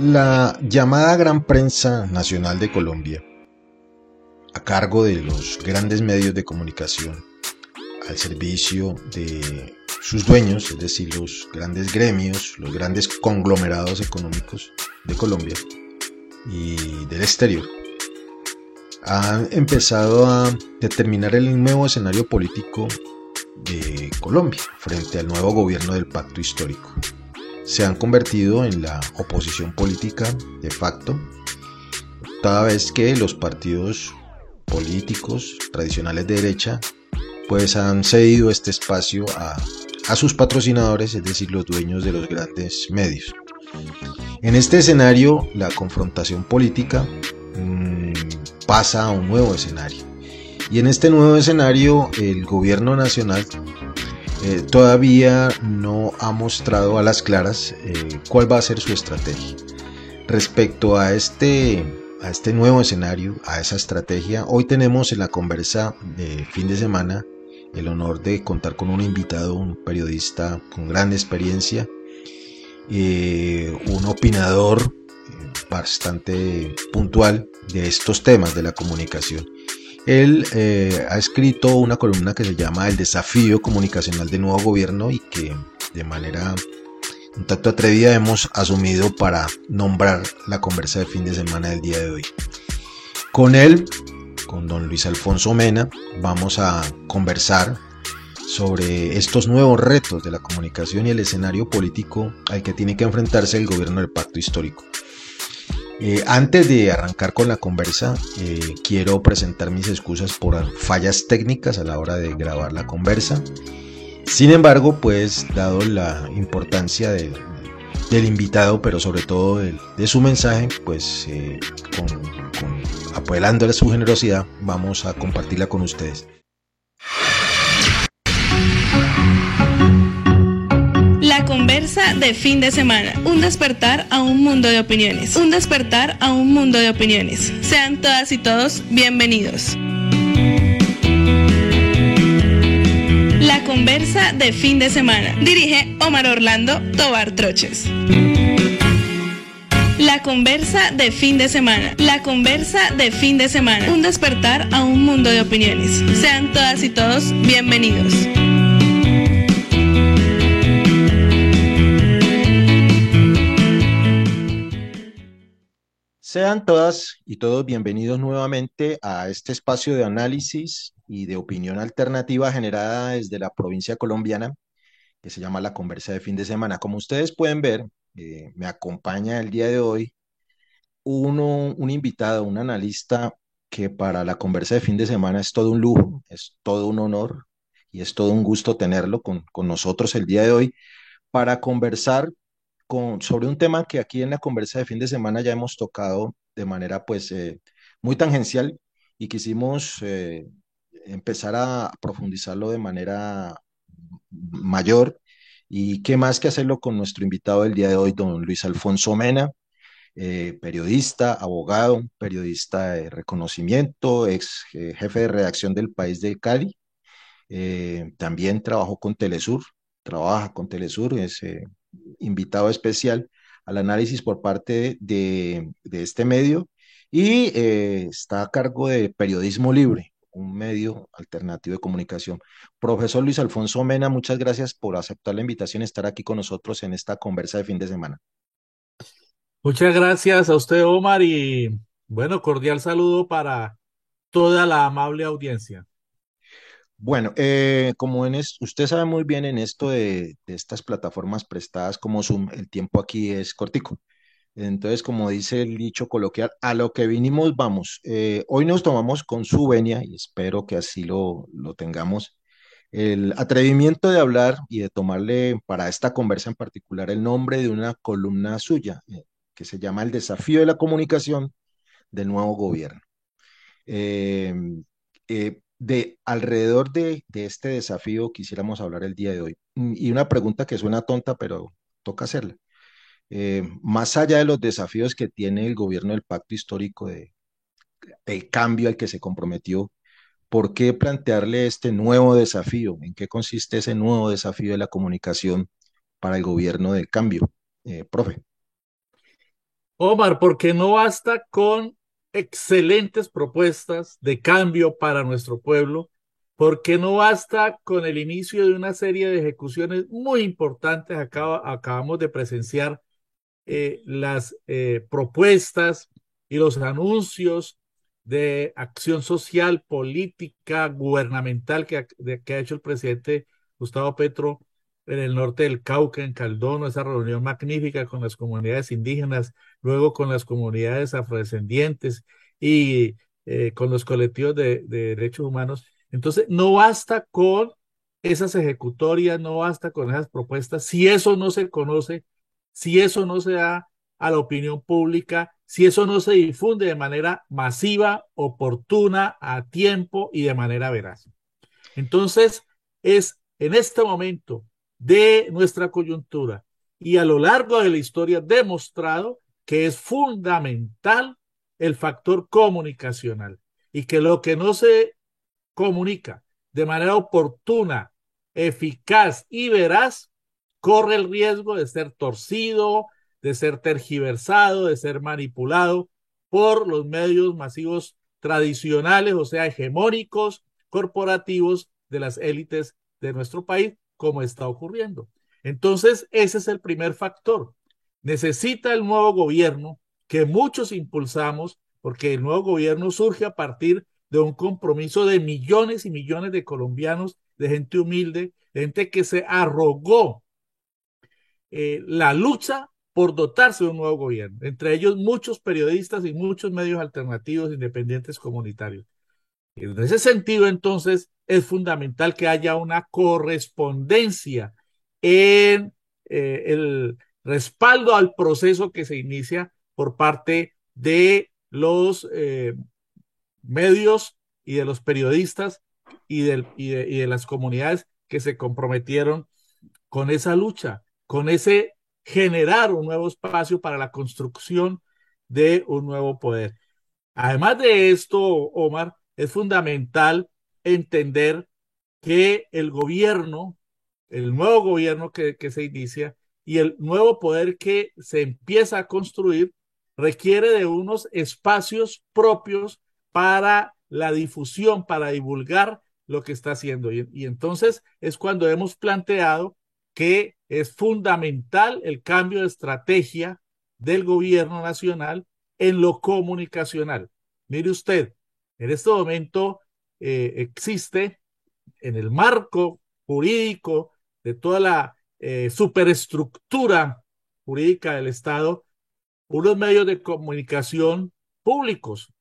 La llamada Gran Prensa Nacional de Colombia, a cargo de los grandes medios de comunicación, al servicio de sus dueños, es decir, los grandes gremios, los grandes conglomerados económicos de Colombia y del exterior, han empezado a determinar el nuevo escenario político de Colombia frente al nuevo gobierno del pacto histórico se han convertido en la oposición política de facto, toda vez que los partidos políticos tradicionales de derecha pues han cedido este espacio a, sus patrocinadores, es decir, los dueños de los grandes medios. En este escenario, la confrontación política mm, pasa a un nuevo escenario. Y en este nuevo escenario, el gobierno nacional eh, todavía no ha mostrado a las claras eh, cuál va a ser su estrategia. Respecto a este, a este nuevo escenario, a esa estrategia, hoy tenemos en la conversa de fin de semana el honor de contar con un invitado, un periodista con gran experiencia, eh, un opinador bastante puntual de estos temas de la comunicación. Él eh, ha escrito una columna que se llama El desafío comunicacional del nuevo gobierno y que de manera un tanto atrevida hemos asumido para nombrar la conversa de fin de semana del día de hoy. Con él, con don Luis Alfonso Mena, vamos a conversar sobre estos nuevos retos de la comunicación y el escenario político al que tiene que enfrentarse el gobierno del pacto histórico. Eh, antes de arrancar con la conversa, eh, quiero presentar mis excusas por fallas técnicas a la hora de grabar la conversa. Sin embargo, pues dado la importancia del invitado, pero sobre todo de, su mensaje, pues eh, apoyándole su generosidad, vamos a compartirla con ustedes. Conversa de fin de semana. Un despertar a un mundo de opiniones. Un despertar a un mundo de opiniones. Sean todas y todos bienvenidos. La conversa de fin de semana. Dirige Omar Orlando Tobar Troches. La conversa de fin de semana. La conversa de fin de semana. Un despertar a un mundo de opiniones. Sean todas y todos bienvenidos. Sean todas y todos bienvenidos nuevamente a este espacio de análisis y de opinión alternativa generada desde la provincia colombiana que se llama La Conversa de Fin de Semana. Como ustedes pueden ver, eh, me acompaña el día de hoy uno, un invitado, un analista que para la Conversa de Fin de Semana es todo un lujo, es todo un honor y es todo un gusto tenerlo con, con nosotros el día de hoy para conversar sobre un tema que aquí en la conversa de fin de semana ya hemos tocado de manera pues eh, muy tangencial y quisimos eh, empezar a profundizarlo de manera mayor y qué más que hacerlo con nuestro invitado del día de hoy, don Luis Alfonso Mena, eh, periodista, abogado, periodista de reconocimiento, ex jefe de redacción del País de Cali. también trabajó con Telesur, trabaja con Telesur, es invitado especial al análisis por parte de, este medio y eh, está a cargo de Periodismo Libre, un medio alternativo de comunicación. Profesor Luis Alfonso Mena, muchas gracias por aceptar la invitación y estar aquí con nosotros en esta conversa de fin de semana. Muchas gracias a usted, Omar, y bueno, cordial saludo para toda la amable audiencia. Bueno, eh, como en usted sabe muy bien en esto de, estas plataformas prestadas como Zoom, el tiempo aquí es cortico. Entonces, como dice el dicho coloquial, a lo que vinimos vamos. Eh, hoy nos tomamos con su venia y espero que así lo, lo tengamos. El atrevimiento de hablar y de tomarle para esta conversa en particular el nombre de una columna suya eh, que se llama El desafío de la comunicación del nuevo gobierno. Eh, de alrededor de, este desafío quisiéramos hablar el día de hoy. Mm, y una pregunta que suena tonta, pero toca hacerla. Eh, más allá de los desafíos que tiene el gobierno del pacto histórico de, el cambio al que se comprometió, ¿por qué plantearle este nuevo desafío? ¿En qué consiste ese nuevo desafío de la comunicación para el gobierno del cambio? Eh, profe. Omar, porque no basta con excelentes propuestas de cambio para nuestro pueblo, porque no basta con el inicio de una serie de ejecuciones muy importantes. acabamos de presenciar eh, las eh, propuestas y los anuncios de acción social, política, gubernamental que, que ha hecho el presidente Gustavo Petro en el norte del Cauca, en Caldono, esa reunión magnífica con las comunidades indígenas, luego con las comunidades afrodescendientes y eh, con los colectivos de, de, derechos humanos. Entonces, no basta con esas ejecutorias, no basta con esas propuestas, si eso no se conoce, si eso no se da a la opinión pública, si eso no se difunde de manera masiva, oportuna, a tiempo y de manera veraz. Entonces, es en este momento de nuestra coyuntura y a lo largo de la historia demostrado que es fundamental el factor comunicacional y que lo que no se comunica de manera oportuna, eficaz y veraz corre el riesgo de ser torcido, de ser tergiversado, de ser manipulado por los medios masivos tradicionales, o sea, hegemónicos, corporativos de las élites de nuestro país, como está ocurriendo. Entonces, ese es el primer factor. Necesita el nuevo gobierno que muchos impulsamos, porque el nuevo gobierno surge a partir de un compromiso de millones y millones de colombianos, de gente humilde, gente que se arrogó eh, la lucha por dotarse de un nuevo gobierno, entre ellos muchos periodistas y muchos medios alternativos independientes comunitarios. En ese sentido, entonces, es fundamental que haya una correspondencia en eh, el respaldo al proceso que se inicia por parte de los eh, medios y de los periodistas y, y, de, y de las comunidades que se comprometieron con esa lucha, con ese generar un nuevo espacio para la construcción de un nuevo poder. Además de esto, Omar, es fundamental entender que el gobierno, el nuevo gobierno que, se inicia y el nuevo poder que se empieza a construir requiere de unos espacios propios para la difusión, para divulgar lo que está haciendo. Y, entonces es cuando hemos planteado que es fundamental el cambio de estrategia del gobierno nacional en lo comunicacional. Mire usted, en este momento eh, existe en el marco jurídico de toda la eh, superestructura jurídica del Estado, unos medios de comunicación públicos,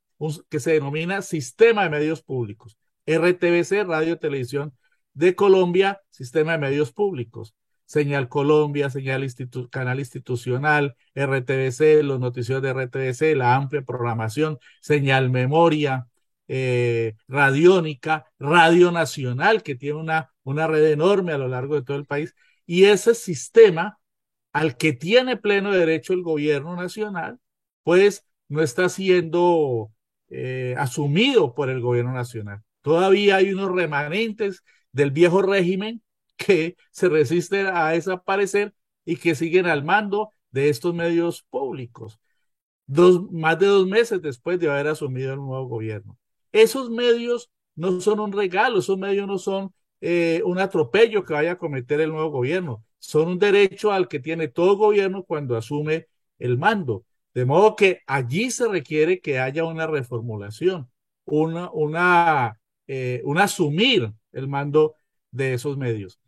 que se denomina Sistema de Medios Públicos. RTBC, Radio Televisión de Colombia, Sistema de Medios Públicos. Señal Colombia, Señal Canal Institucional, RTBC, los noticios de RTBC, la amplia programación, Señal Memoria, eh, radiónica, Radio Nacional, que tiene una, una red enorme a lo largo de todo el país, y ese sistema al que tiene pleno derecho el gobierno nacional, pues no está siendo eh, asumido por el gobierno nacional. Todavía hay unos remanentes del viejo régimen que se resisten a desaparecer y que siguen al mando de estos medios públicos, dos, más de dos meses después de haber asumido el nuevo gobierno. Esos medios no son un regalo, esos medios no son eh, un atropello que vaya a cometer el nuevo gobierno, son un derecho al que tiene todo gobierno cuando asume el mando. De modo que allí se requiere que haya una reformulación, una, una, eh, un asumir el mando de esos medios.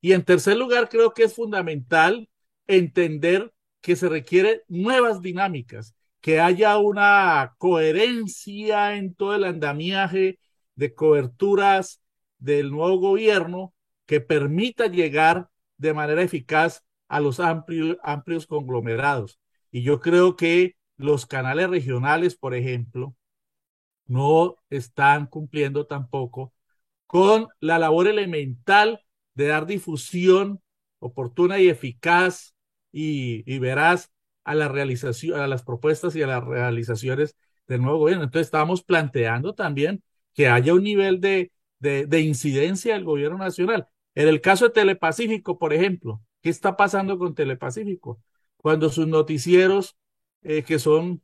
Y en tercer lugar, creo que es fundamental entender que se requieren nuevas dinámicas que haya una coherencia en todo el andamiaje de coberturas del nuevo gobierno que permita llegar de manera eficaz a los amplios, conglomerados. Y yo creo que los canales regionales, por ejemplo, no están cumpliendo tampoco con la labor elemental de dar difusión oportuna y eficaz y, y veraz a a las propuestas y a las realizaciones del nuevo gobierno. Entonces estamos planteando también que haya un nivel de, de, de incidencia del gobierno nacional. En el caso de Telepacífico, por ejemplo, ¿qué está pasando con Telepacífico? Cuando sus noticieros eh, que son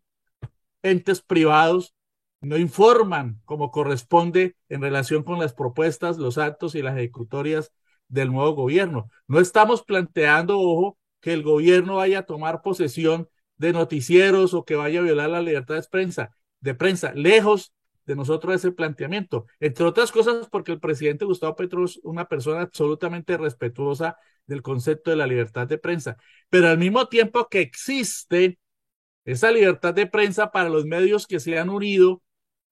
entes privados, no informan como corresponde en relación con las propuestas, los actos y las ejecutorias del nuevo gobierno. No estamos planteando, ojo, que el gobierno vaya a tomar posesión de noticieros o que vaya a violar la libertad de prensa, de prensa, lejos de nosotros ese planteamiento. Entre otras cosas, porque el presidente Gustavo Petro es una persona absolutamente respetuosa del concepto de la libertad de prensa, pero al mismo tiempo que existe esa libertad de prensa para los medios que se han unido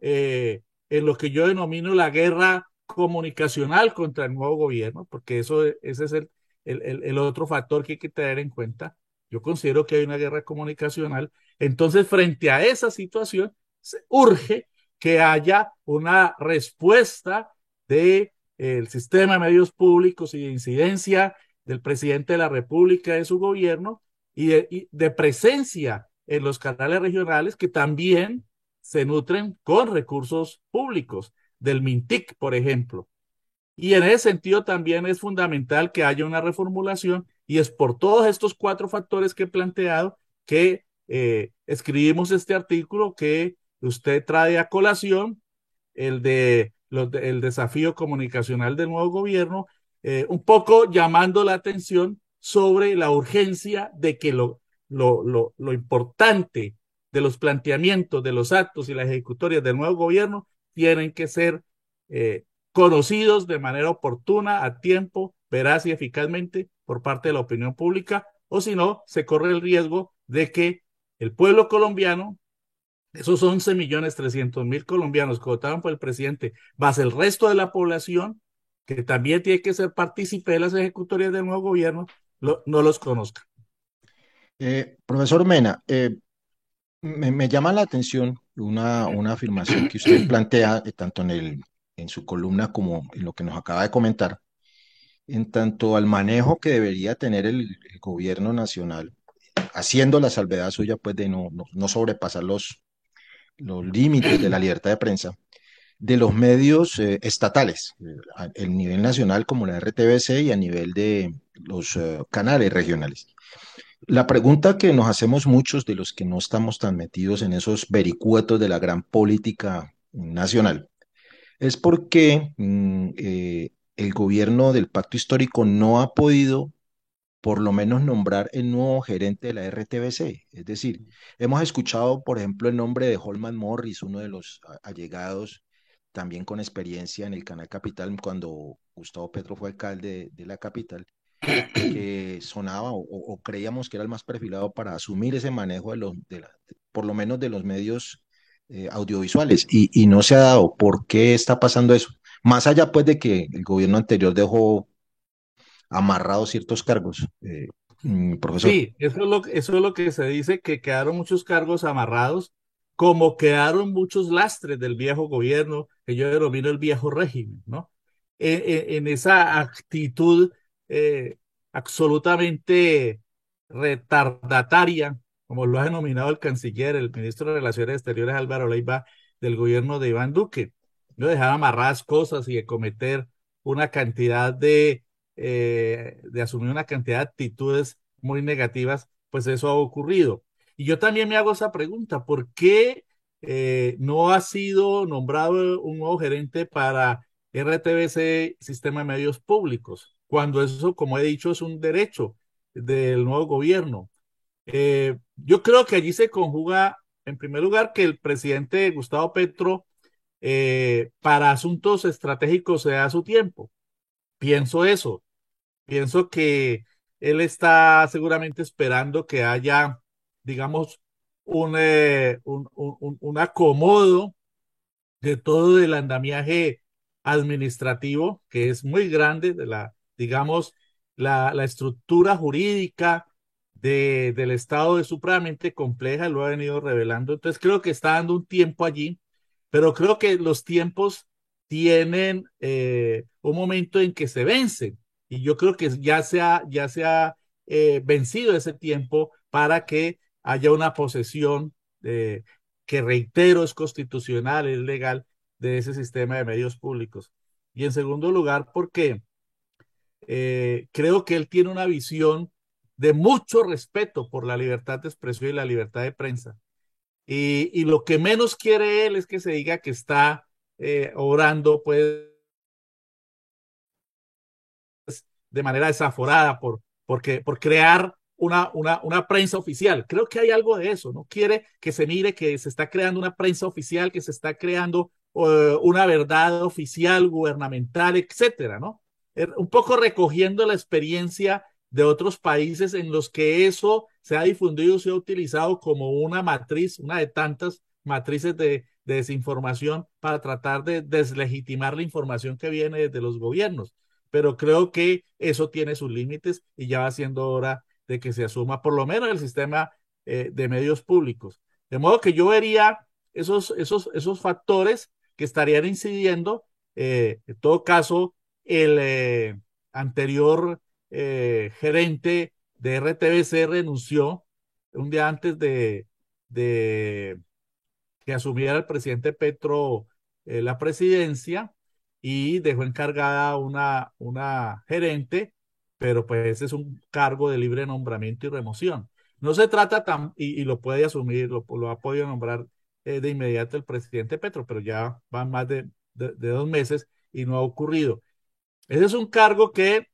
eh, en lo que yo denomino la guerra comunicacional contra el nuevo gobierno, porque eso, ese es el, el, el otro factor que hay que tener en cuenta. Yo considero que hay una guerra comunicacional. Entonces, frente a esa situación, se urge que haya una respuesta del de, sistema de medios públicos y de incidencia del presidente de la República, de su gobierno, y de, y de presencia en los canales regionales que también se nutren con recursos públicos, del MINTIC, por ejemplo. Y en ese sentido también es fundamental que haya una reformulación y es por todos estos cuatro factores que he planteado que eh, escribimos este artículo que usted trae a colación, el de el desafío comunicacional del nuevo gobierno, eh, un poco llamando la atención sobre la urgencia de que lo, lo, lo, lo importante de los planteamientos, de los actos y las ejecutorias del nuevo gobierno tienen que ser eh, conocidos de manera oportuna, a tiempo, veraz y eficazmente por parte de la opinión pública, o si no, se corre el riesgo de que el pueblo colombiano, esos 11 millones 300 mil colombianos que votaron por el presidente, más el resto de la población, que también tiene que ser partícipe de las ejecutorias del nuevo gobierno, no los conozca. Eh, profesor Mena, eh, me, llama la atención una, una afirmación que usted plantea eh, tanto en, el, en su columna como en lo que nos acaba de comentar, en tanto al manejo que debería tener el, gobierno nacional, haciendo la salvedad suya pues de no, no, sobrepasar los, los límites de la libertad de prensa, de los medios estatales, a el nivel nacional como la RTBC y a nivel de los canales regionales. La pregunta que nos hacemos muchos de los que no estamos tan metidos en esos vericuetos de la gran política nacional es por qué mm, eh, el gobierno del pacto histórico no ha podido por lo menos nombrar el nuevo gerente de la RTBC. Es decir, hemos escuchado, por ejemplo, el nombre de Holman Morris, uno de los allegados, también con experiencia en el Canal Capital, cuando Gustavo Petro fue alcalde de la capital, que sonaba o, creíamos que era el más perfilado para asumir ese manejo de los, de por lo menos de los medios eh, audiovisuales y, y, no se ha dado. ¿Por qué está pasando eso? Más allá pues de que el gobierno anterior dejó amarrados ciertos cargos. Eh, mm, profesor. Sí, eso es, lo, eso es lo que se dice, que quedaron muchos cargos amarrados, como quedaron muchos lastres del viejo gobierno, que yo denomino el viejo régimen, ¿no? En, en, en esa actitud eh, absolutamente retardataria, como lo ha denominado el canciller, el ministro de Relaciones Exteriores Álvaro Leiva del gobierno de Iván Duque. No dejar amarradas cosas y de cometer una cantidad de, eh, de asumir una cantidad de actitudes muy negativas, pues eso ha ocurrido. Y yo también me hago esa pregunta, ¿por qué eh, no ha sido nombrado un nuevo gerente para RTBC, Sistema de Medios Públicos? cuando eso, como he dicho, es un derecho del nuevo gobierno. Eh, yo creo que allí se conjuga, en primer lugar, que el presidente Gustavo Petro eh, para asuntos estratégicos se da su tiempo. Pienso eso. Pienso que él está seguramente esperando que haya, digamos, un, eh, un, un, un acomodo de todo el andamiaje administrativo, que es muy grande de la, digamos, la, la estructura jurídica de, del Estado es supremamente compleja, lo ha venido revelando. Entonces creo que está dando un tiempo allí, pero creo que los tiempos tienen eh, un momento en que se vencen y yo creo que ya se ha, ya se ha eh, vencido ese tiempo para que haya una posesión de, que reitero es constitucional, es legal de ese sistema de medios públicos. Y en segundo lugar, porque eh, creo que él tiene una visión de mucho respeto por la libertad de expresión y la libertad de prensa. Y, y lo que menos quiere él es que se diga que está eh, obrando pues de manera desaforada por, porque, por crear una, una, una prensa oficial. Creo que hay algo de eso, ¿no? Quiere que se mire que se está creando una prensa oficial, que se está creando uh, una verdad oficial, gubernamental, etcétera, ¿no? Er, un poco recogiendo la experiencia de otros países en los que eso se ha difundido, se ha utilizado como una matriz, una de tantas matrices de, de desinformación para tratar de deslegitimar la información que viene desde los gobiernos. Pero creo que eso tiene sus límites y ya va siendo hora de que se asuma por lo menos el sistema eh, de medios públicos. De modo que yo vería esos, esos, esos factores que estarían incidiendo. Eh, en todo caso, el eh, anterior eh, gerente de RTBC renunció un día antes de, de que asumiera el presidente Petro eh, la presidencia y dejó encargada una, una gerente, pero pues ese es un cargo de libre nombramiento y remoción. No se trata tan, y, lo puede asumir, lo, lo, ha podido nombrar eh, de inmediato el presidente Petro, pero ya van más de, de, de, dos meses y no ha ocurrido. Ese es un cargo que,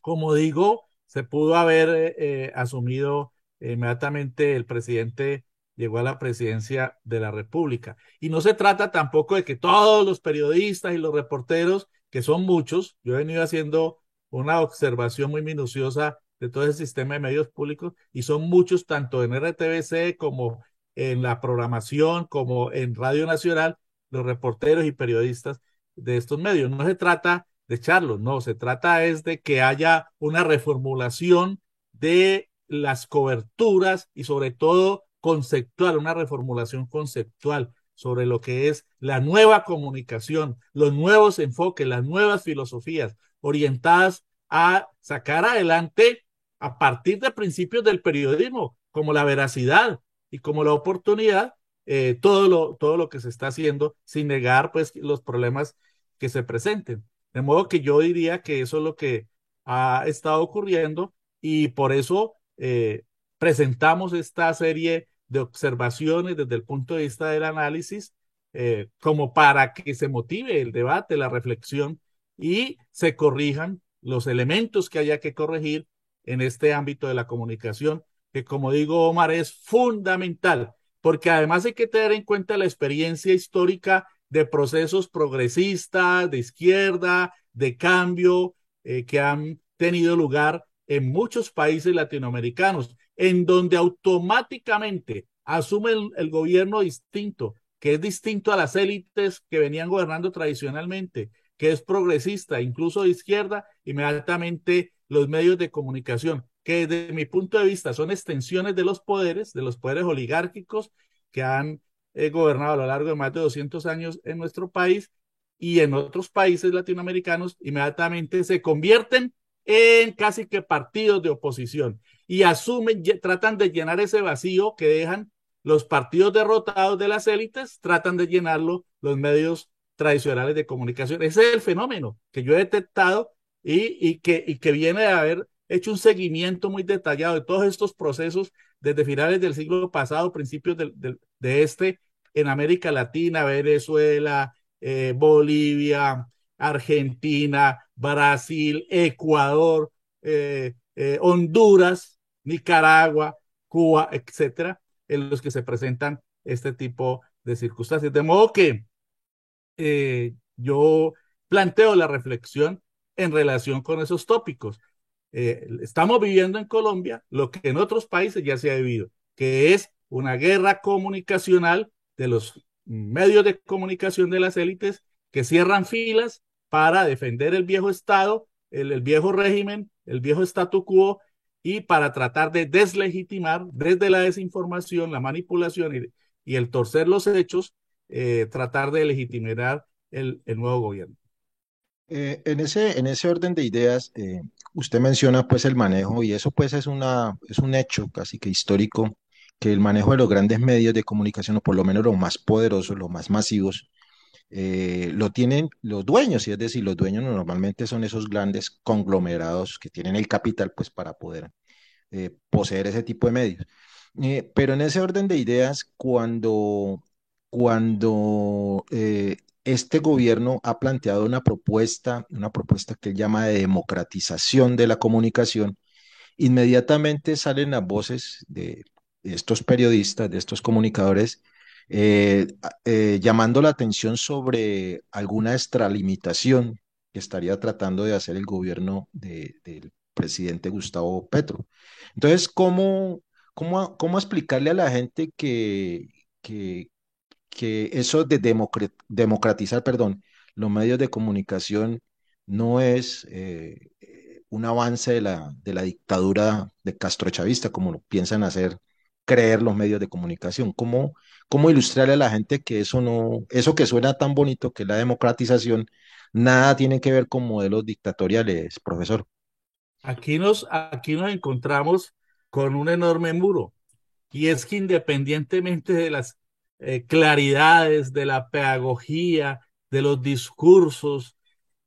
como digo, se pudo haber eh, eh asumido inmediatamente el presidente llegó a la presidencia de la República. Y no se trata tampoco de que todos los periodistas y los reporteros, que son muchos, yo he venido haciendo una observación muy minuciosa de todo el sistema de medios públicos y son muchos tanto en RTBC como en la programación, como en Radio Nacional, los reporteros y periodistas de estos medios. No se trata de echarlos, no, se trata es de que haya una reformulación de las coberturas y sobre todo conceptual, una reformulación conceptual sobre lo que es la nueva comunicación, los nuevos enfoques, las nuevas filosofías orientadas a sacar adelante a partir de principios del periodismo, como la veracidad y como la oportunidad, eh, todo, lo, todo lo que se está haciendo sin negar pues los problemas que se presenten. De modo que yo diría que eso es lo que ha estado ocurriendo y por eso eh, presentamos esta serie de observaciones desde el punto de vista del análisis, eh, como para que se motive el debate, la reflexión y se corrijan los elementos que haya que corregir en este ámbito de la comunicación, que como digo, Omar, es fundamental, porque además hay que tener en cuenta la experiencia histórica de procesos progresistas, de izquierda, de cambio, eh, que han tenido lugar en muchos países latinoamericanos en donde automáticamente asume el, el, gobierno distinto, que es distinto a las élites que venían gobernando tradicionalmente, que es progresista, incluso de izquierda, inmediatamente los medios de comunicación, que desde mi punto de vista son extensiones de los poderes, de los poderes oligárquicos que han eh, gobernado a lo largo de más de 200 años en nuestro país y en otros países latinoamericanos, inmediatamente se convierten en casi que partidos de oposición y asumen, tratan de llenar ese vacío que dejan los partidos derrotados de las élites, tratan de llenarlo los medios tradicionales de comunicación. Ese es el fenómeno que yo he detectado y, y, que, y que viene de haber hecho un seguimiento muy detallado de todos estos procesos desde finales del siglo pasado, principios de, de, de este, en América Latina, Venezuela, eh, Bolivia, Argentina, Brasil, Ecuador, eh, eh, Honduras, Nicaragua, Cuba, etcétera, en los que se presentan este tipo de circunstancias. De modo que yo planteo la reflexión en relación con esos tópicos. Estamos viviendo en Colombia lo que en otros países ya se ha vivido, que es una guerra comunicacional de los medios de comunicación de las élites que cierran filas para defender el viejo Estado, el, el viejo régimen, el viejo statu quo y para tratar de deslegitimar desde la desinformación, la manipulación y, y el torcer los hechos, eh, tratar de legitimar el, el nuevo gobierno. Eh, en, ese, en ese orden de ideas, eh, usted menciona pues el manejo y eso pues es, una, es un hecho casi que histórico, que el manejo de los grandes medios de comunicación, o por lo menos los más poderosos, los más masivos, eh, lo tienen los dueños, y es decir, los dueños normalmente son esos grandes conglomerados que tienen el capital pues para poder eh, poseer ese tipo de medios. Eh, pero en ese orden de ideas, cuando, cuando este gobierno ha planteado una propuesta, una propuesta que él llama de democratización de la comunicación, inmediatamente salen las voces de estos periodistas, de estos comunicadores, eh, eh, llamando la atención sobre alguna extralimitación que estaría tratando de hacer el gobierno de- del presidente Gustavo Petro. Entonces, ¿cómo, cómo, cómo explicarle a la gente que, que, que eso de democratizar, perdón, los medios de comunicación no es eh, un avance de la, de la dictadura de Castro Chavista, como lo piensan hacer creer los medios de comunicación. ¿Cómo, cómo ilustrarle a la gente que eso no, eso que suena tan bonito, que es la democratización, nada tiene que ver con modelos dictatoriales, profesor? Aquí nos, aquí nos encontramos con un enorme muro. Y es que independientemente de las eh, claridades, de la pedagogía, de los discursos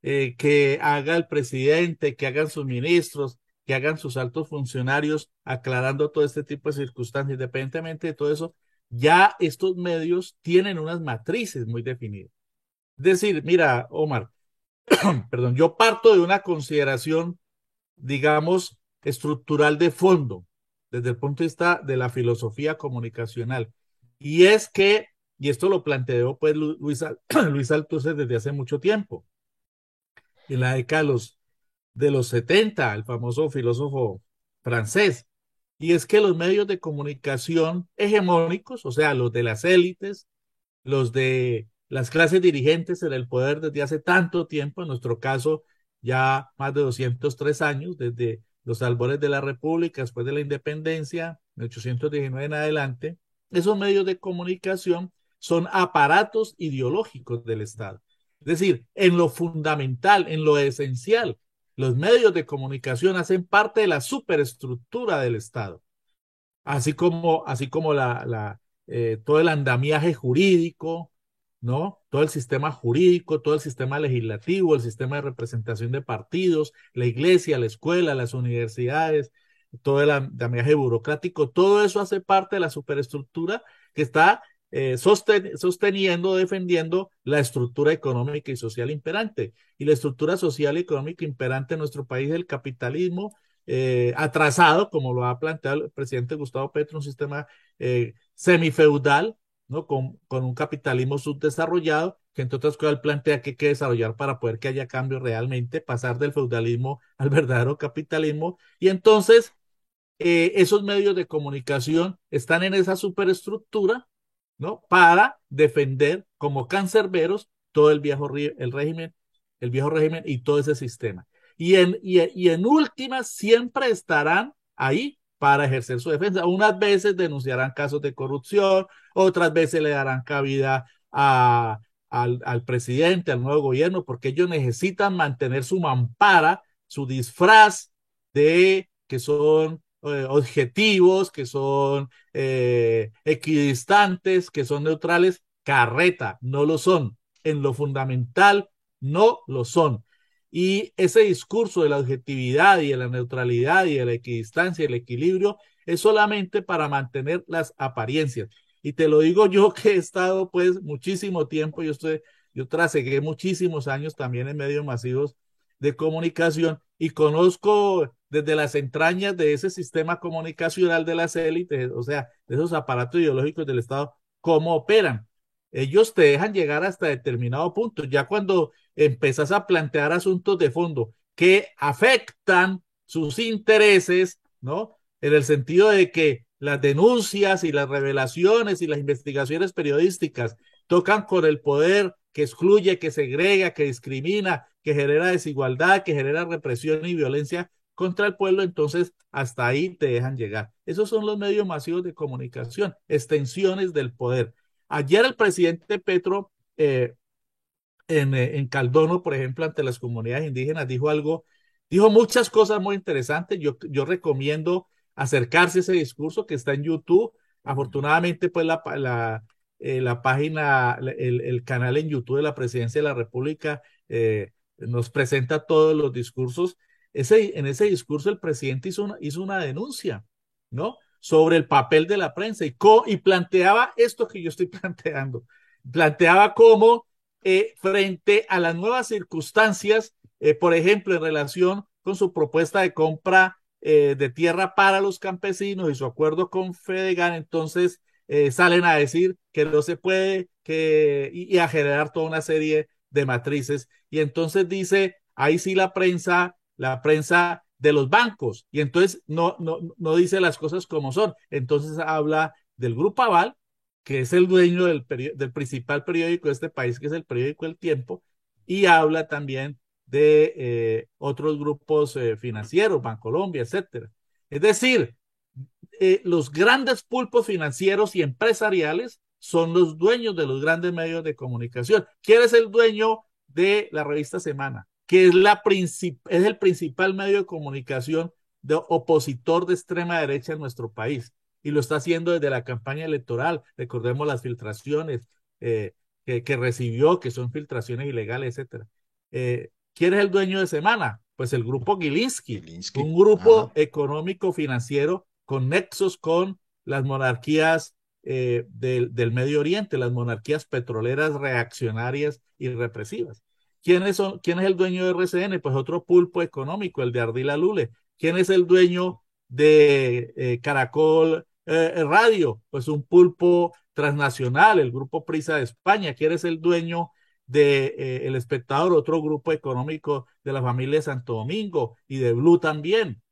eh, que haga el presidente, que hagan sus ministros, que hagan sus altos funcionarios, aclarando todo este tipo de circunstancias, independientemente de todo eso, ya estos medios tienen unas matrices muy definidas. Es decir, mira, Omar, perdón, yo parto de una consideración, digamos, estructural de fondo, desde el punto de vista de la filosofía comunicacional. Y es que, y esto lo planteó pues Luis, Luis desde hace mucho tiempo, en la de los, de los 70, el famoso filósofo francés, y es que los medios de comunicación hegemónicos, o sea, los de las élites, los de las clases dirigentes en el poder desde hace tanto tiempo, en nuestro caso ya más de 203 años, desde los albores de la República, después de la independencia, de 819 en adelante, esos medios de comunicación son aparatos ideológicos del Estado. Es decir, en lo fundamental, en lo esencial, los medios de comunicación hacen parte de la superestructura del Estado, así como, así como la, eh, todo el andamiaje jurídico, ¿no? Todo el sistema jurídico, todo el sistema legislativo, el sistema de representación de partidos, la iglesia, la escuela, las universidades, todo el andamiaje burocrático, todo eso hace parte de la superestructura que está eh, sosten sosteniendo, defendiendo la estructura económica y social imperante. Y la estructura social y económica imperante en nuestro país es el capitalismo eh, atrasado, como lo ha planteado el presidente Gustavo Petro, un sistema eh, semifeudal, ¿no? Con, con, un capitalismo subdesarrollado, que entre otras cosas plantea que hay que desarrollar para poder que haya cambio realmente, pasar del feudalismo al verdadero capitalismo. Y entonces, eh, esos medios de comunicación están en esa superestructura, ¿no? Para defender como cancerberos todo el viejo el régimen, el viejo régimen y todo ese sistema. Y en, y, y en últimas siempre estarán ahí para ejercer su defensa. Unas veces denunciarán casos de corrupción, otras veces le darán cabida a, al, al, presidente, al nuevo gobierno, porque ellos necesitan mantener su mampara, su disfraz de que son eh, objetivos, que son eh, equidistantes, que son neutrales. Carreta, no lo son. En lo fundamental, no lo son. Y ese discurso de la objetividad y de la neutralidad y de la equidistancia y el equilibrio es solamente para mantener las apariencias. Y te lo digo yo que he estado pues muchísimo tiempo, yo estoy, yo trasegué muchísimos años también en medios masivos de comunicación y conozco desde las entrañas de ese sistema comunicacional de las élites, o sea, de esos aparatos ideológicos del Estado, cómo operan. Ellos te dejan llegar hasta determinado punto. Ya cuando empezás a plantear asuntos de fondo que afectan sus intereses, ¿no? En el sentido de que las denuncias y las revelaciones y las investigaciones periodísticas tocan con el poder que excluye, que segrega, que discrimina, que genera desigualdad, que genera represión y violencia contra el pueblo, entonces hasta ahí te dejan llegar. Esos son los medios masivos de comunicación, extensiones del poder. Ayer el presidente Petro eh, en, en, Caldono, por ejemplo, ante las comunidades indígenas, dijo algo, dijo muchas cosas muy interesantes. Yo, yo recomiendo acercarse a ese discurso que está en YouTube. Afortunadamente, pues la, la, eh, la página, el, el, canal en YouTube de la Presidencia de la República eh, nos presenta todos los discursos. ese, en ese discurso el presidente hizo una, hizo una denuncia, ¿no? Sobre el papel de la prensa y, y planteaba esto que yo estoy planteando. Planteaba cómo eh, frente a las nuevas circunstancias, eh, por ejemplo, en relación con su propuesta de compra eh, de tierra para los campesinos y su acuerdo con Fedegan, entonces salen a decir que no se puede que, y, a generar toda una serie de matrices. Y entonces dice, ahí sí la prensa, la prensa de los bancos, y entonces no, no, no dice las cosas como son. Entonces habla del Grupo Aval, que es el dueño del, del principal periódico de este país, que es el periódico El Tiempo, y habla también de eh, otros grupos eh, financieros, Bancolombia, etcétera. Es decir, eh, los grandes pulpos financieros y empresariales son los dueños de los grandes medios de comunicación. ¿Quién es el dueño de la revista Semana? Que es, la es el principal medio de comunicación de opositor de extrema derecha en nuestro país y lo está haciendo desde la campaña electoral. Recordemos las filtraciones eh, que, recibió, que son filtraciones ilegales, etcétera. Eh, ¿Quién es el dueño de Semana? Pues el grupo Gilinski, un grupo económico financiero con nexos con las monarquías eh, del, del, Medio Oriente, las monarquías petroleras reaccionarias y represivas. ¿Quién son, ¿Quién es el dueño de RCN? Pues otro pulpo económico, el de Ardila Lule. ¿Quién es el dueño de Caracol eh, radio, pues un pulpo transnacional, el grupo Prisa de España, que eres el dueño de eh, El Espectador, otro grupo económico de la familia de Santo Domingo y de Blue también.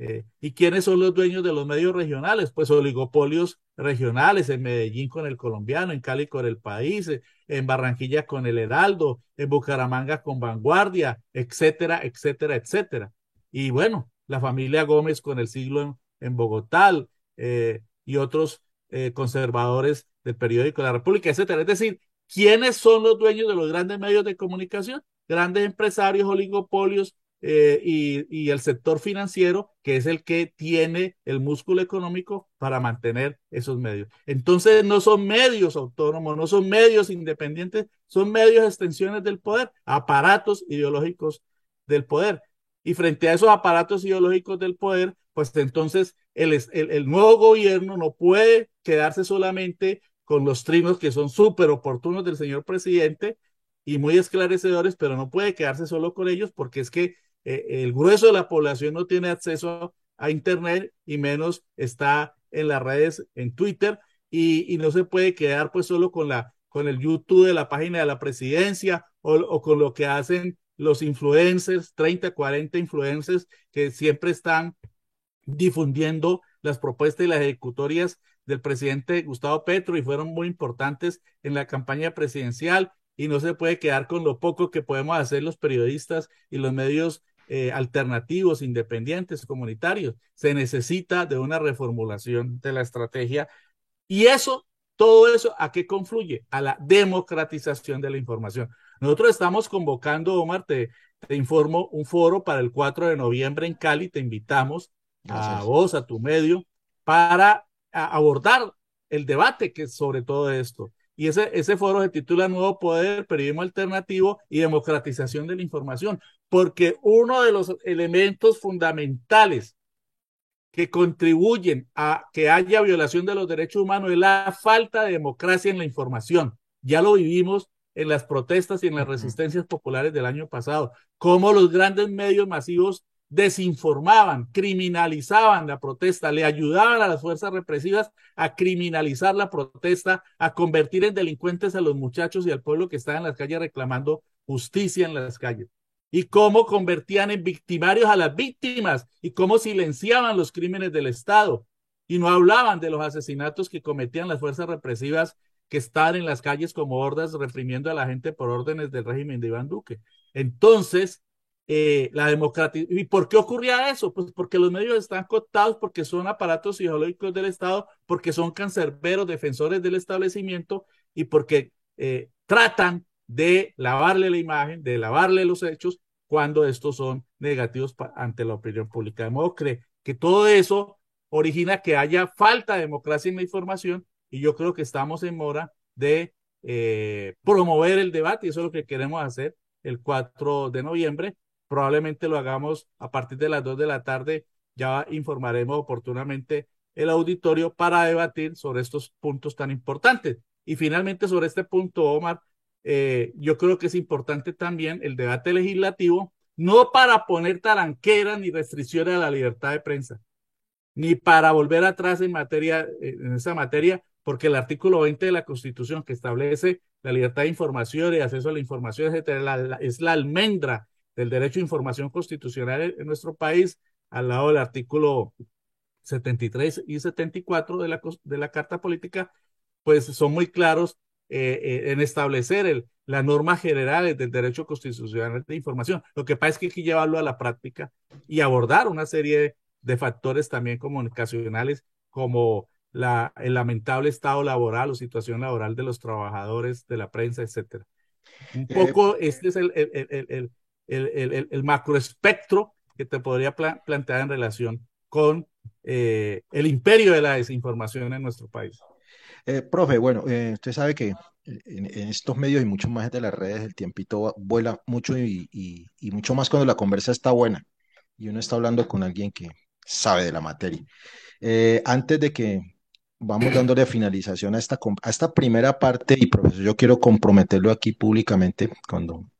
Eh, ¿Y quiénes son los dueños de los medios regionales? Pues oligopolios regionales, en Medellín con el colombiano, en Cali con el país, en Barranquilla con el Heraldo, en Bucaramanga con Vanguardia, etcétera, etcétera, etcétera. Y bueno, la familia Gómez con el siglo en, Bogotá, eh, y otros eh, conservadores del periódico la República, etcétera. Es decir, ¿quiénes son los dueños de los grandes medios de comunicación? Grandes empresarios, oligopolios eh, y, el sector financiero, que es el que tiene el músculo económico para mantener esos medios. Entonces, no son medios autónomos, no son medios independientes, son medios extensiones del poder, aparatos ideológicos del poder. Y frente a esos aparatos ideológicos del poder, pues entonces el, el, nuevo gobierno no puede quedarse solamente con los trinos que son súper oportunos del señor presidente y muy esclarecedores, pero no puede quedarse solo con ellos porque es que eh, el grueso de la población no tiene acceso a Internet y menos está en las redes, en Twitter, y, no se puede quedar pues solo con, la, con el YouTube de la página de la presidencia o, o con lo que hacen los influencers, 30, 40 influencers que siempre están difundiendo las propuestas y las ejecutorias del presidente Gustavo Petro y fueron muy importantes en la campaña presidencial y no se puede quedar con lo poco que podemos hacer los periodistas y los medios eh, alternativos, independientes, comunitarios. Se necesita de una reformulación de la estrategia y eso, todo eso, ¿a qué confluye? A la democratización de la información. Nosotros estamos convocando, Omar, te, te informo, un foro para el 4 de noviembre en Cali, te invitamos a vos, a tu medio, para abordar el debate que es sobre todo esto. Y ese, ese foro se titula Nuevo Poder, Periodismo Alternativo y Democratización de la Información, porque uno de los elementos fundamentales que contribuyen a que haya violación de los derechos humanos es la falta de democracia en la información. Ya lo vivimos en las protestas y en las resistencias populares del año pasado, como los grandes medios masivos desinformaban, criminalizaban la protesta, le ayudaban a las fuerzas represivas a criminalizar la protesta, a convertir en delincuentes a los muchachos y al pueblo que estaba en las calles reclamando justicia en las calles. Y cómo convertían en victimarios a las víctimas y cómo silenciaban los crímenes del Estado y no hablaban de los asesinatos que cometían las fuerzas represivas que estaban en las calles como hordas reprimiendo a la gente por órdenes del régimen de Iván Duque. Entonces, eh, la democracia. ¿Y por qué ocurría eso? Pues porque los medios están cooptados, porque son aparatos ideológicos del Estado, porque son cancerberos, defensores del establecimiento y porque eh, tratan de lavarle la imagen, de lavarle los hechos cuando estos son negativos ante la opinión pública. De modo que, que todo eso origina que haya falta de democracia en la información y yo creo que estamos en mora de eh, promover el debate y eso es lo que queremos hacer el 4 de noviembre probablemente lo hagamos a partir de las 2 de la tarde. Ya informaremos oportunamente el auditorio para debatir sobre estos puntos tan importantes. Y finalmente sobre este punto, Omar, eh, yo creo que es importante también el debate legislativo, no para poner taranqueras ni restricciones a la libertad de prensa, ni para volver atrás en materia, en esa materia, porque el artículo 20 de la Constitución que establece la libertad de información y acceso a la información, etcétera, es la almendra del derecho a información constitucional en nuestro país, al lado del artículo 73 y 74 de la, de la Carta Política, pues son muy claros eh, eh, en establecer el, las normas generales del derecho constitucional de información. Lo que pasa es que hay que llevarlo a la práctica y abordar una serie de, factores también comunicacionales como la, el lamentable estado laboral o situación laboral de los trabajadores de la prensa, etcétera. Un eh, poco este es el, el, el, el macroespectro que te podría plantear en relación con eh, el imperio de la desinformación en nuestro país. Eh, profe, bueno, eh, usted sabe que en, estos medios y mucho más de las redes el tiempito vuela mucho y, mucho más cuando la conversa está buena y uno está hablando con alguien que sabe de la materia. antes de que vamos dándole finalización a esta, a esta primera parte, y profesor, yo quiero comprometerlo aquí públicamente cuando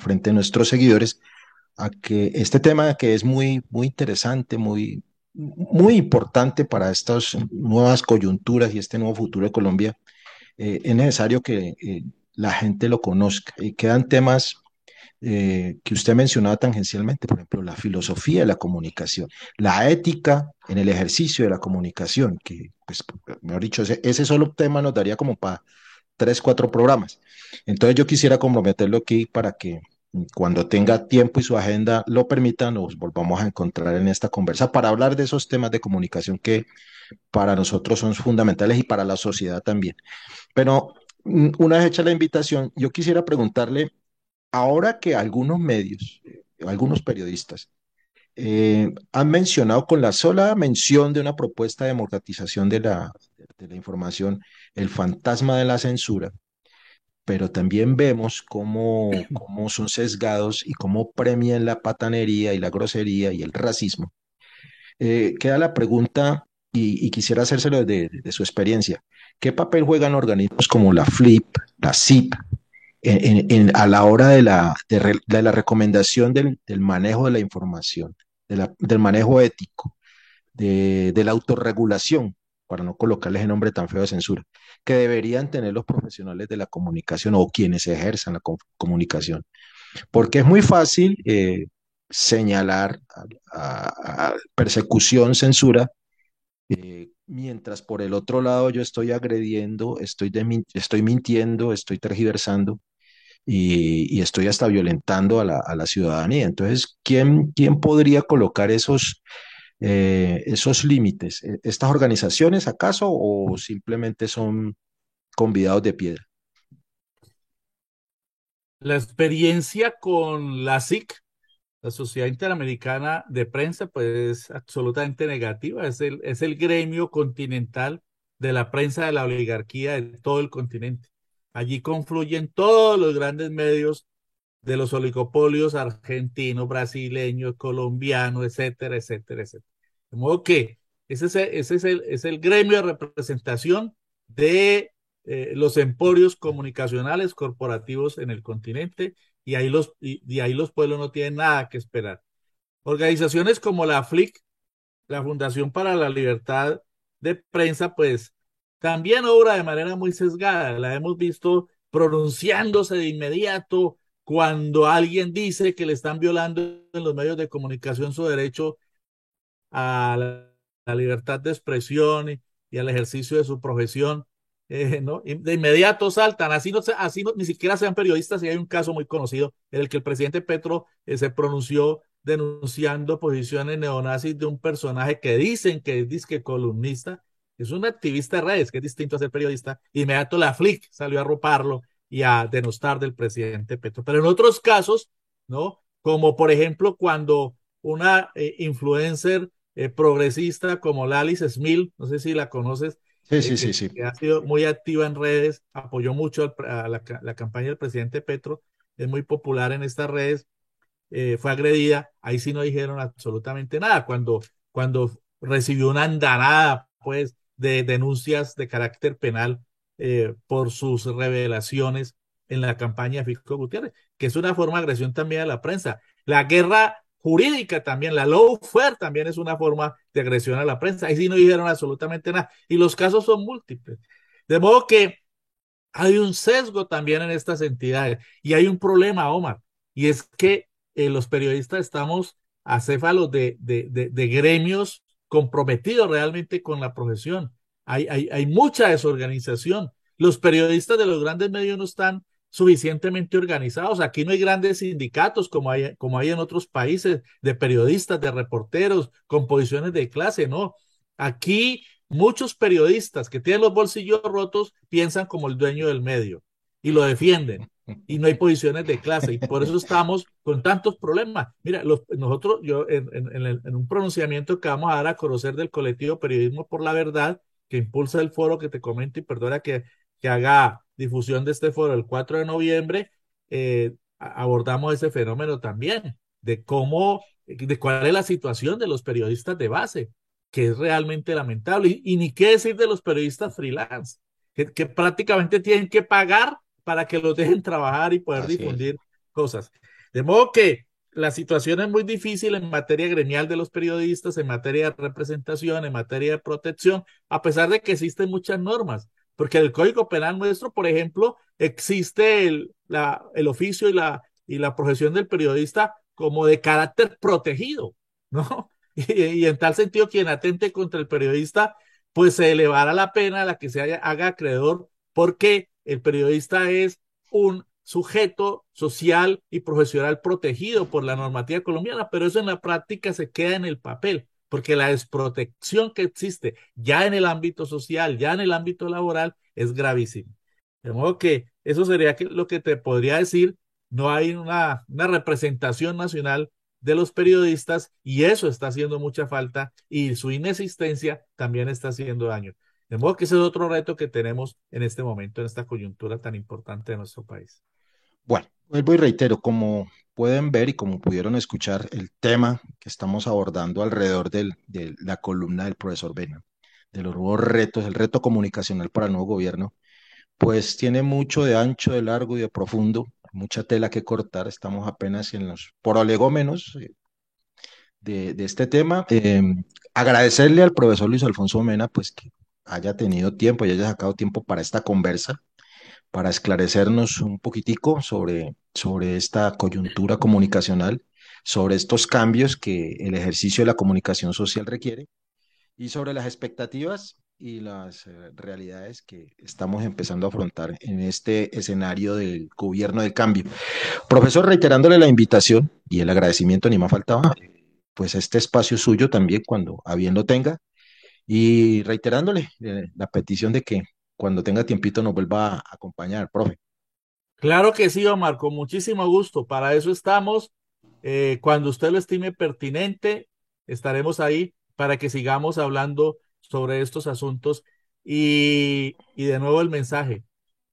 frente a nuestros seguidores, a que este tema que es muy, muy interesante, muy, muy importante para estas nuevas coyunturas y este nuevo futuro de Colombia, eh, es necesario que eh, la gente lo conozca. Y quedan temas eh, que usted mencionaba tangencialmente, por ejemplo, la filosofía de la comunicación, la ética en el ejercicio de la comunicación, que, pues, mejor dicho, ese, ese solo tema nos daría como para tres, cuatro programas. Entonces yo quisiera comprometerlo aquí para que cuando tenga tiempo y su agenda lo permita, nos volvamos a encontrar en esta conversa para hablar de esos temas de comunicación que para nosotros son fundamentales y para la sociedad también. Pero mm, una vez hecha la invitación, yo quisiera preguntarle, ahora que algunos medios, algunos periodistas, eh, han mencionado con la sola mención de una propuesta de democratización de la información el fantasma de la censura, pero también vemos cómo, son sesgados y cómo premian la patanería y la grosería y el racismo. Eh, queda la pregunta, y, quisiera hacérselo de, su experiencia, ¿qué papel juegan organismos como la FLIP, la CIP, a la hora de, la recomendación del, manejo de la información, del manejo ético, de, la autorregulación? Para no colocarles el nombre tan feo de censura, que deberían tener los profesionales de la comunicación o quienes ejerzan la comunicación. Porque es muy fácil eh, señalar persecución, censura, eh, mientras por el otro lado yo estoy agrediendo, estoy, mintiendo, estoy tergiversando y, estoy hasta violentando a la, ciudadanía. Entonces, ¿quién, ¿quién podría colocar esos eh, esos límites? ¿E-, ¿Estas organizaciones acaso o simplemente son convidados de piedra? La experiencia con la SIC, la Sociedad Interamericana de Prensa, pues es absolutamente negativa. Es el, es el gremio continental de la prensa de la oligarquía de todo el continente. Allí confluyen todos los grandes medios de los oligopolios argentinos, brasileños, colombianos, etcétera, etcétera, etcétera. De modo que ese es el, ese es el, es el gremio de representación de eh, los emporios comunicacionales corporativos en el continente y ahí, los, y, ahí los pueblos no tienen nada que esperar. Organizaciones como la FLIC, la Fundación para la Libertad de Prensa, pues también obra de manera muy sesgada. La hemos visto pronunciándose de inmediato cuando alguien dice que le están violando en los medios de comunicación su derecho a la, libertad de expresión y, al ejercicio de su profesión, eh, ¿no? de inmediato saltan, así, no, así ni siquiera sean periodistas, y hay un caso muy conocido en el que el presidente Petro eh, se pronunció denunciando posiciones neonazis de un personaje que dicen que es disque columnista, es un activista de redes, que es distinto a ser periodista, inmediato la FLIC salió a roparlo y a denostar del presidente Petro. Pero en otros casos, ¿no? Como por ejemplo cuando una eh, influencer eh, progresista como Alice Smith, no sé si la conoces, sí, sí, sí, sí. que ha sido muy activa en redes, apoyó mucho a la, campaña del presidente Petro, es muy popular en estas redes, eh, fue agredida, ahí sí no dijeron absolutamente nada. Cuando, cuando recibió una andanada, pues, de denuncias de carácter penal eh, por sus revelaciones en la campaña de Fico Gutiérrez, que es una forma de agresión también a la prensa. La guerra jurídica también, la lawfare también es una forma de agresión a la prensa. Ahí sí no dijeron absolutamente nada. Y los casos son múltiples. De modo que hay un sesgo también en estas entidades y hay un problema, Omar, y es que eh, los periodistas estamos acéfalos de, de, de, gremios comprometidos realmente con la profesión. Hay, hay, hay mucha desorganización. Los periodistas de los grandes medios no están suficientemente organizados. Aquí no hay grandes sindicatos como hay, como hay en otros países de periodistas, de reporteros, con posiciones de clase, no. Aquí muchos periodistas que tienen los bolsillos rotos piensan como el dueño del medio y lo defienden. Y no hay posiciones de clase y por eso estamos con tantos problemas. Mira, nosotros, yo en, en, un pronunciamiento que vamos a dar a conocer del colectivo Periodismo por la Verdad, que impulsa el foro que te comento y perdona que, que haga difusión de este foro el 4 de noviembre, eh, abordamos ese fenómeno también, de cómo, de cuál es la situación de los periodistas de base, que es realmente lamentable. Y, ni qué decir de los periodistas freelance, que, prácticamente tienen que pagar para que los dejen trabajar y poder difundir cosas. De modo que la situación es muy difícil en materia gremial de los periodistas, en materia de representación, en materia de protección, a pesar de que existen muchas normas. Porque el Código Penal nuestro, por ejemplo, existe el, la, el oficio y la, y la profesión del periodista como de carácter protegido, ¿no? Y, en tal sentido, quien atente contra el periodista, pues se elevará la pena a la que se haga acreedor, porque el periodista es un sujeto social y profesional protegido por la normativa colombiana, pero eso en la práctica se queda en el papel porque la desprotección que existe ya en el ámbito social, ya en el ámbito laboral, es gravísima. De modo que eso sería lo que te podría decir, no hay una, una representación nacional de los periodistas y eso está haciendo mucha falta y su inexistencia también está haciendo daño. De modo que ese es otro reto que tenemos en este momento, en esta coyuntura tan importante de nuestro país. Bueno, vuelvo y reitero, como pueden ver y como pudieron escuchar, el tema que estamos abordando alrededor de la columna del profesor Bena, de los nuevos retos, el reto comunicacional para el nuevo gobierno, pues tiene mucho de ancho, de largo y de profundo, mucha tela que cortar. Estamos apenas en los prolegómenos eh, de, de este tema. Em, agradecerle al profesor Luis Alfonso Mena, pues que haya tenido tiempo y haya sacado tiempo para esta conversa para esclarecernos un poquitico sobre, sobre esta coyuntura comunicacional, sobre estos cambios que el ejercicio de la comunicación social requiere y sobre las expectativas y las eh, realidades que estamos empezando a afrontar en este escenario del gobierno de cambio. Profesor, reiterándole la invitación y el agradecimiento, ni más faltaba, pues este espacio suyo también cuando a bien lo tenga y reiterándole eh, la petición de que cuando tenga tiempito nos vuelva a acompañar, profe. Claro que sí, Omar, con muchísimo gusto. Para eso estamos. Eh, cuando usted lo estime pertinente, estaremos ahí para que sigamos hablando sobre estos asuntos. Y, y de nuevo el mensaje,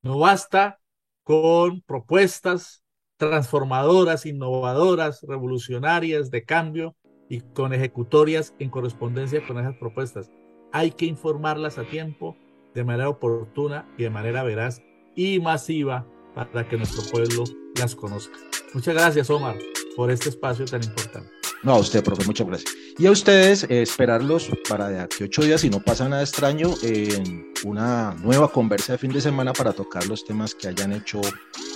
no basta con propuestas transformadoras, innovadoras, revolucionarias, de cambio y con ejecutorias en correspondencia con esas propuestas. Hay que informarlas a tiempo de manera oportuna y de manera veraz y masiva para que nuestro pueblo las conozca. Muchas gracias, Omar, por este espacio tan importante. No, a usted, profe, muchas gracias. Y a ustedes, eh, esperarlos para de aquí ocho días, si no pasa nada extraño, en una nueva conversa de fin de semana para tocar los temas que hayan hecho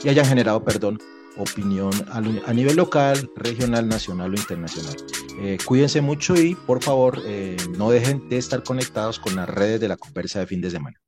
y hayan generado, perdón, opinión a, nivel local, regional, nacional o internacional. Eh, cuídense mucho y por favor eh, no dejen de estar conectados con las redes de la conversa de fin de semana.